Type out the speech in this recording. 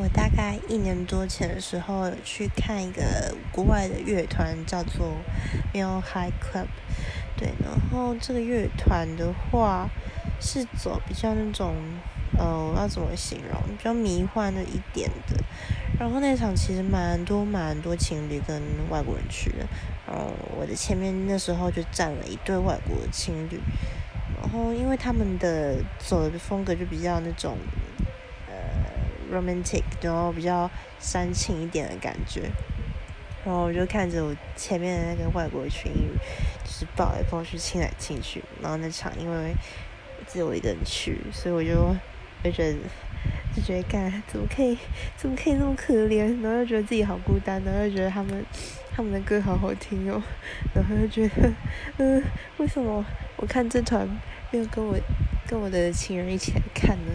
我大概一年多前的时候去看一个国外的乐团，叫做 Mill High Club。对，然后这个乐团的话是走比较那种，呃，要怎么形容？比较迷幻的一点的。然后那场其实蛮多蛮多情侣跟外国人去的。然后我的前面那时候就站了一对外国情侣。然后因为他们的走的风格就比较那种。romantic，然后比较煽情一点的感觉，然后我就看着我前面的那个外国群侣，就是抱来抱去、亲来亲去，然后那场因为只有我一个人去，所以我就就觉得就觉得干怎么可以 怎么可以那么可怜，然后又觉得自己好孤单，然后又觉得他们他们的歌好好听哦，然后又觉得嗯，为什么我看这团没有跟我跟我的情人一起来看呢？